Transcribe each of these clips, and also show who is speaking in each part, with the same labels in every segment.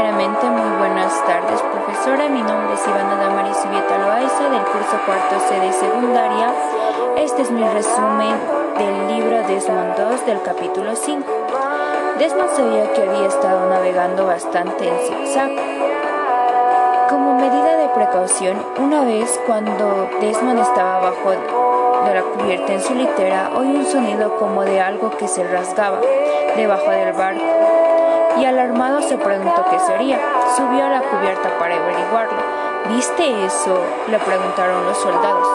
Speaker 1: Primeramente, muy buenas tardes, profesora. Mi nombre es Ivana Damaris Subieta Loaiza, del curso cuarto C de secundaria. Este es mi resumen del libro Desmond 2 del capítulo 5. Desmond sabía que había estado navegando bastante en zigzag. Como medida de precaución, una vez cuando Desmond estaba abajo de la cubierta en su litera, oyó un sonido como de algo que se rasgaba debajo del barco y alarmado se preguntó qué sería. Subió a la cubierta para averiguarlo. ¿Viste eso? le preguntaron los soldados.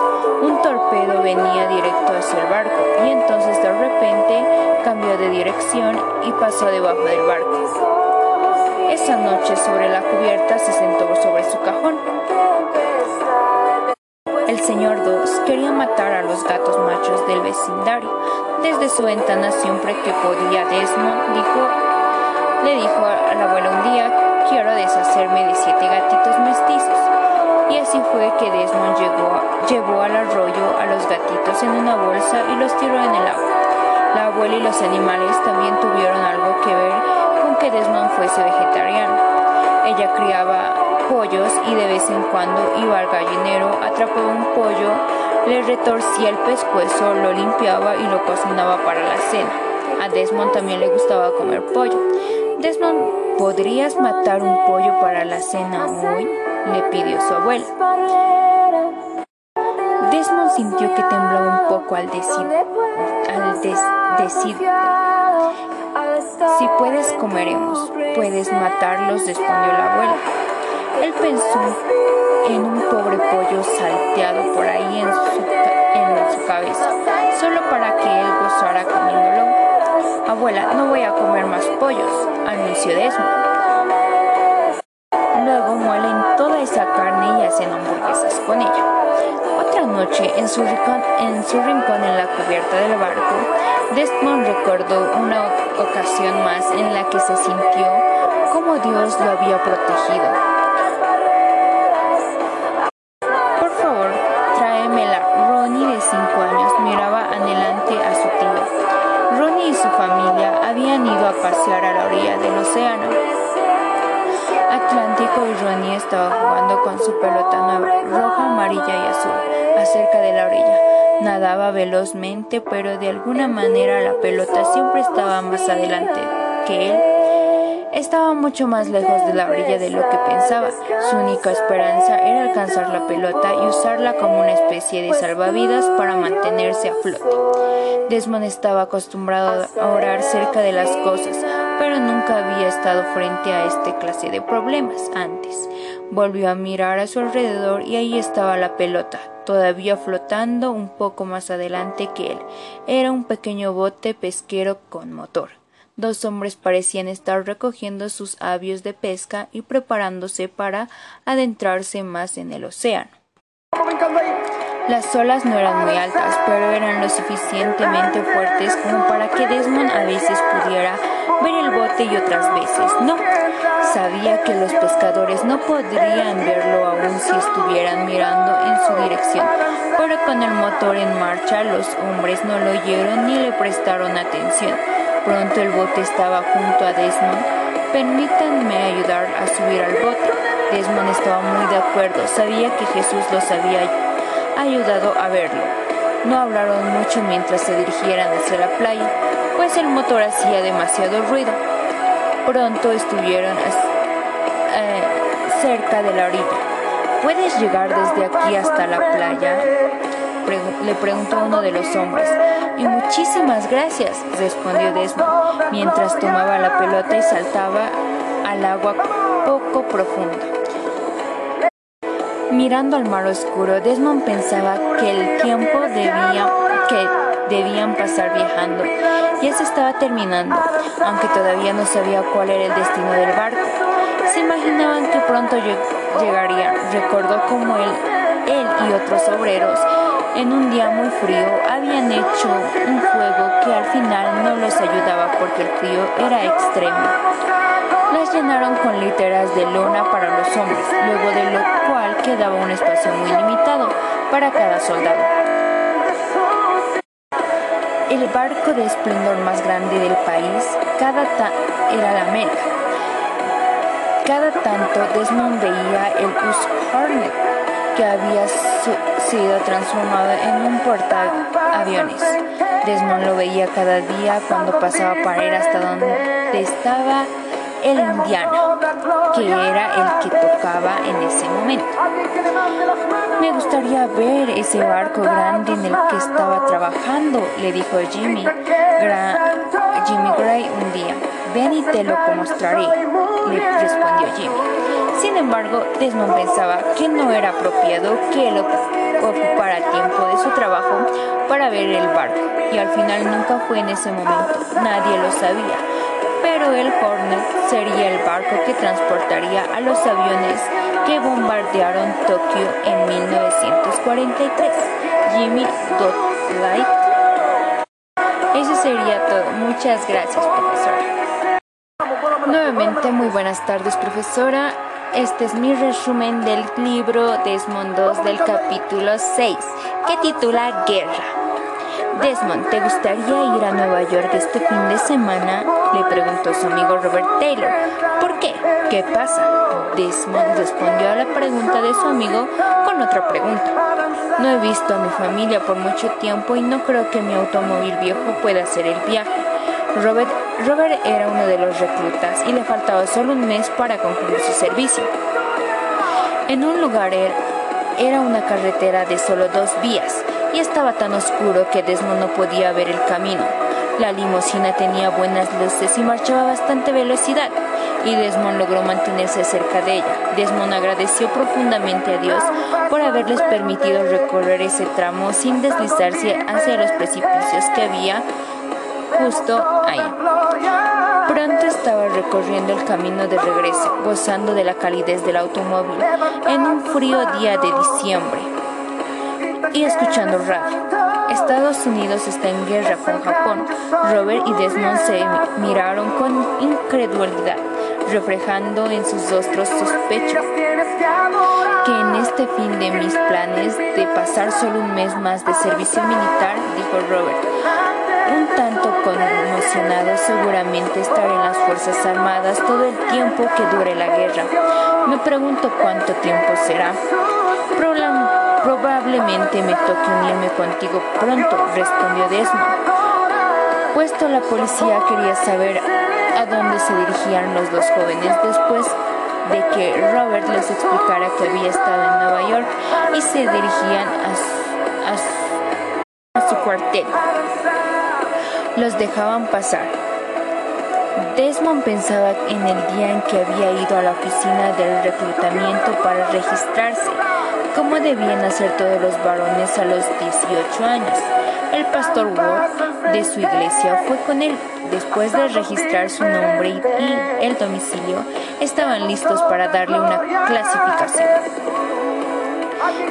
Speaker 1: Un torpedo venía directo hacia el barco y entonces de repente cambió de dirección y pasó debajo del barco. Esa noche sobre la cubierta se sentó sobre su cajón. El señor Dos quería matar a los gatos machos del vecindario. Desde su ventana siempre que podía Desmond dijo le dijo al abuelo un día, quiero deshacerme de siete gatitos mestizos. Y así fue que Desmond llegó, llevó al arroyo a los gatitos en una bolsa y los tiró en el agua. La abuela y los animales también tuvieron algo que ver con que Desmond fuese vegetariano. Ella criaba pollos y de vez en cuando iba al gallinero, atrapaba un pollo, le retorcía el pescuezo, lo limpiaba y lo cocinaba para la cena. A Desmond también le gustaba comer pollo. Desmond, ¿podrías matar un pollo para la cena hoy? le pidió su abuela. Desmond sintió que temblaba un poco al decir, al decir, si puedes comeremos, puedes matarlos, respondió la abuela. Él pensó en un pobre pollo salteado por ahí en su, en su cabeza, solo para que él gozara comiéndolo. Abuela, no voy a comer más pollos, anunció Desmond. Luego muelen toda esa carne y hacen hamburguesas con ella. Otra noche, en su, rincón, en su rincón en la cubierta del barco, Desmond recordó una ocasión más en la que se sintió como Dios lo había protegido. Su pelota nueva, roja, amarilla y azul, acerca de la orilla. Nadaba velozmente, pero de alguna manera la pelota siempre estaba más adelante que él. Estaba mucho más lejos de la orilla de lo que pensaba. Su única esperanza era alcanzar la pelota y usarla como una especie de salvavidas para mantenerse a flote. Desmond estaba acostumbrado a orar cerca de las cosas, pero nunca había estado frente a este clase de problemas antes. Volvió a mirar a su alrededor y ahí estaba la pelota, todavía flotando un poco más adelante que él. Era un pequeño bote pesquero con motor. Dos hombres parecían estar recogiendo sus avios de pesca y preparándose para adentrarse más en el océano. Las olas no eran muy altas, pero eran lo suficientemente fuertes como para que Desmond a veces pudiera ver el bote y otras veces no. Sabía que los pescadores no podrían verlo aún si estuvieran mirando en su dirección, pero con el motor en marcha los hombres no lo oyeron ni le prestaron atención. Pronto el bote estaba junto a Desmond. Permítanme ayudar a subir al bote. Desmond estaba muy de acuerdo. Sabía que Jesús los había ayudado a verlo. No hablaron mucho mientras se dirigieran hacia la playa, pues el motor hacía demasiado ruido. Pronto estuvieron eh, cerca de la orilla. ¿Puedes llegar desde aquí hasta la playa? le preguntó uno de los hombres. Y muchísimas gracias, respondió Desmond, mientras tomaba la pelota y saltaba al agua poco profunda. Mirando al mar oscuro, Desmond pensaba que el tiempo debía, que debían pasar viajando ya se estaba terminando, aunque todavía no sabía cuál era el destino del barco. Se imaginaban que pronto llegaría. Recordó cómo él, él y otros obreros en un día muy frío habían hecho un fuego que al final no los ayudaba porque el frío era extremo. Las llenaron con literas de lona para los hombres, luego de lo quedaba un espacio muy limitado para cada soldado. El barco de esplendor más grande del país, cada era la América. Cada tanto Desmond veía el Us Hornet, que había sido transformado en un portaaviones. Desmond lo veía cada día cuando pasaba para ir hasta donde estaba el indiano, que era el que tocaba en ese momento. Me gustaría ver ese barco grande en el que estaba trabajando, le dijo Jimmy, Jimmy Gray un día. Ven y te lo mostraré, le respondió Jimmy. Sin embargo, Desmond pensaba que no era apropiado que él ocupara tiempo de su trabajo para ver el barco, y al final nunca fue en ese momento, nadie lo sabía pero el Hornet sería el barco que transportaría a los aviones que bombardearon Tokio en 1943. Jimmy Light. Eso sería todo. Muchas gracias, profesora. Nuevamente, muy buenas tardes, profesora. Este es mi resumen del libro Desmond 2 del capítulo 6, que titula Guerra. Desmond, ¿te gustaría ir a Nueva York este fin de semana? Le preguntó su amigo Robert Taylor. ¿Por qué? ¿Qué pasa? Desmond respondió a la pregunta de su amigo con otra pregunta. No he visto a mi familia por mucho tiempo y no creo que mi automóvil viejo pueda hacer el viaje. Robert, Robert era uno de los reclutas y le faltaba solo un mes para concluir su servicio. En un lugar era una carretera de solo dos vías y estaba tan oscuro que Desmond no podía ver el camino. La limusina tenía buenas luces y marchaba a bastante velocidad, y Desmond logró mantenerse cerca de ella. Desmond agradeció profundamente a Dios por haberles permitido recorrer ese tramo sin deslizarse hacia los precipicios que había justo ahí. Pronto estaba recorriendo el camino de regreso, gozando de la calidez del automóvil, en un frío día de diciembre y escuchando radio. Estados Unidos está en guerra con Japón. Robert y Desmond se miraron con incredulidad, reflejando en sus rostros sospecho que en este fin de mis planes de pasar solo un mes más de servicio militar, dijo Robert, un tanto conmocionado seguramente estar en las Fuerzas Armadas todo el tiempo que dure la guerra. Me pregunto cuánto tiempo será. Probablemente me toque unirme contigo pronto, respondió Desmond. Puesto la policía quería saber a dónde se dirigían los dos jóvenes después de que Robert les explicara que había estado en Nueva York y se dirigían a, a su cuartel. Los dejaban pasar. Desmond pensaba en el día en que había ido a la oficina del reclutamiento para registrarse como debían hacer todos los varones a los 18 años. El pastor Ward de su iglesia fue con él. Después de registrar su nombre y el domicilio, estaban listos para darle una clasificación.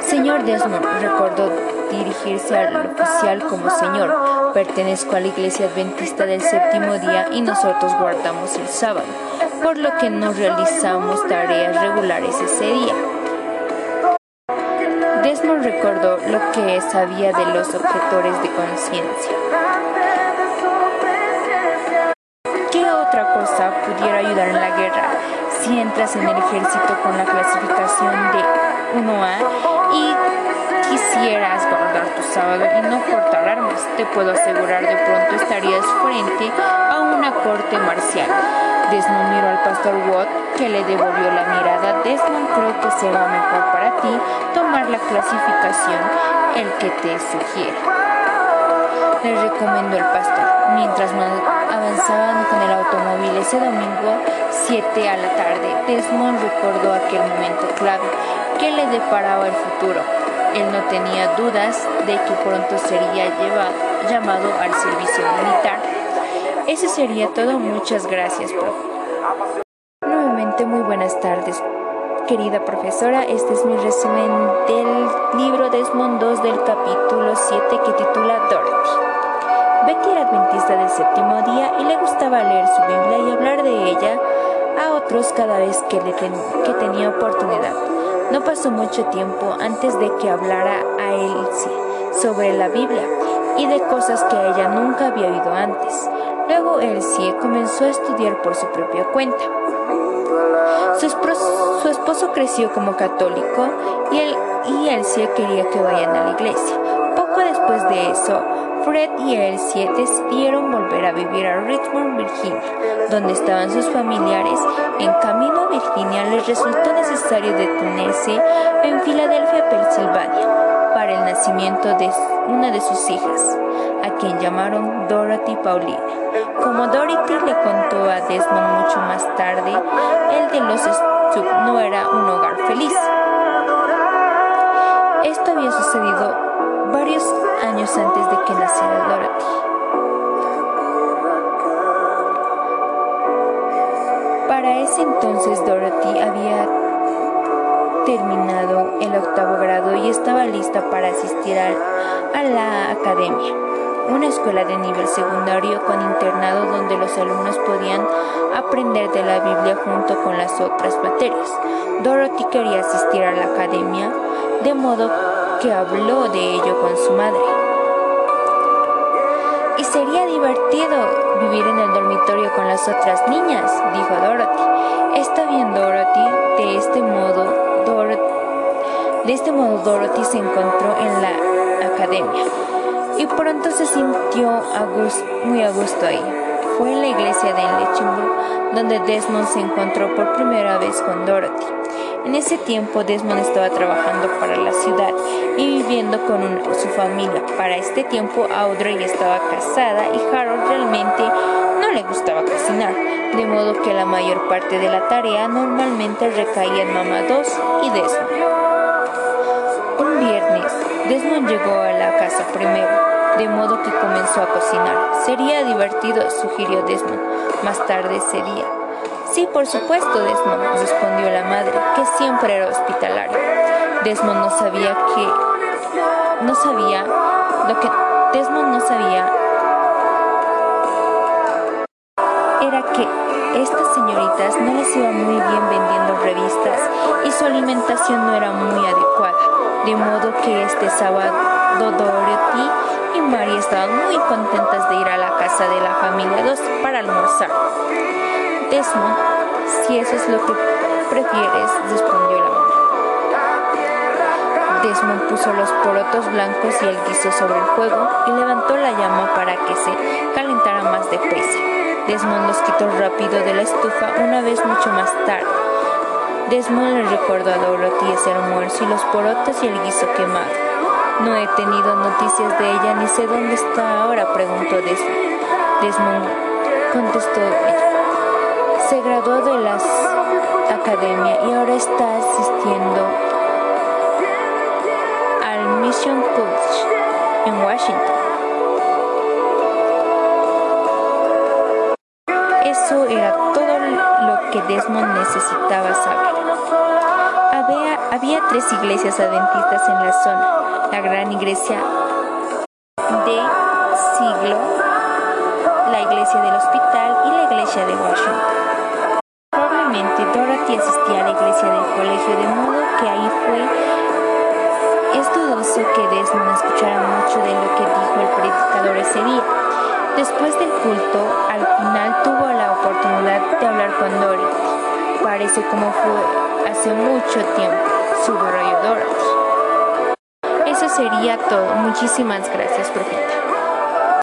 Speaker 1: Señor Desmond recordó dirigirse al oficial como señor. Pertenezco a la iglesia adventista del séptimo día y nosotros guardamos el sábado, por lo que no realizamos tareas regulares ese día. Desmond recordó lo que sabía de los objetores de conciencia. ¿Qué otra cosa pudiera ayudar en la guerra si entras en el ejército con la clasificación de 1A y quisieras guardar tu sábado y no cortar armas? Te puedo asegurar de pronto estarías frente a una corte marcial Desmond miró al pastor Watt, que le devolvió la mirada. Desmond, creo que será mejor para ti tomar la clasificación, el que te sugiere. Le recomendó el pastor, mientras avanzaban con el automóvil ese domingo 7 a la tarde. Desmond recordó aquel momento clave que le deparaba el futuro. Él no tenía dudas de que pronto sería llevado, llamado al servicio militar eso sería todo. Muchas gracias, profe. Nuevamente, muy buenas tardes. Querida profesora, este es mi resumen del libro Desmond 2 del capítulo 7 que titula Dorothy. Betty era adventista del séptimo día y le gustaba leer su Biblia y hablar de ella a otros cada vez que, le que tenía oportunidad. No pasó mucho tiempo antes de que hablara a Elsie sobre la Biblia y de cosas que ella nunca había oído antes. Luego Elsie comenzó a estudiar por su propia cuenta. Su, su esposo creció como católico y, él, y Elsie quería que vayan a la iglesia. Poco después de eso, Fred y Elsie decidieron volver a vivir a Richmond, Virginia, donde estaban sus familiares. En camino a Virginia les resultó necesario detenerse en Filadelfia, Pensilvania, para el nacimiento de una de sus hijas, a quien llamaron Dorothy Pauline. Como Dorothy le contó a Desmond mucho más tarde, el de los Stuck no era un hogar feliz. Esto había sucedido varios años antes de que naciera Dorothy. Para ese entonces Dorothy había terminado el octavo grado y estaba lista para asistir a, la academia, una escuela de nivel secundario con internado donde los alumnos podían aprender de la Biblia junto con las otras materias. Dorothy quería asistir a la academia de modo que habló de ello con su madre. Y sería divertido vivir en el dormitorio con las otras niñas, dijo Dorothy. Está bien, Dorothy. De este modo, de este modo Dorothy se encontró en la academia y pronto se sintió muy a gusto ahí. Fue en la iglesia de Lechimburg donde Desmond se encontró por primera vez con Dorothy. En ese tiempo Desmond estaba trabajando para la ciudad y viviendo con su familia. Para este tiempo Audrey estaba casada y Harold realmente no le gustaba cocinar, de modo que la mayor parte de la tarea normalmente recaía en Mamá 2 y Desmond. Un viernes, Desmond llegó a la casa primero, de modo que comenzó a cocinar. Sería divertido, sugirió Desmond, más tarde ese día. Sí, por supuesto, Desmond, respondió la madre, que siempre era hospitalario. Desmond no sabía que... No sabía lo que Desmond no sabía era que estas señoritas no les iba muy bien vendiendo revistas y su alimentación no era muy adecuada, de modo que este sábado Dorothy y Mary estaban muy contentas de ir a la casa de la familia 2 para almorzar. Desmond, si eso es lo que prefieres, respondió la mamá. Desmond puso los porotos blancos y el guiso sobre el fuego y levantó la llama para que se calentara más deprisa. Desmond los quitó rápido de la estufa una vez mucho más tarde. Desmond le recordó a Dorothy ese almuerzo y los porotos y el guiso quemado. No he tenido noticias de ella ni sé dónde está ahora, preguntó Desmond. Desmond contestó se graduó de la academia y ahora está tres iglesias adventistas en la zona. La gran iglesia de siglo, la iglesia del hospital y la iglesia de Washington. Dorothy asistía a la iglesia del colegio, de modo que ahí fue. Es dudoso que Desmond escuchara mucho de lo que dijo el predicador ese día. Después del culto, al final tuvo la oportunidad de hablar con Dorothy. Parece como fue hace mucho tiempo, Eso sería todo. Muchísimas gracias, profeta.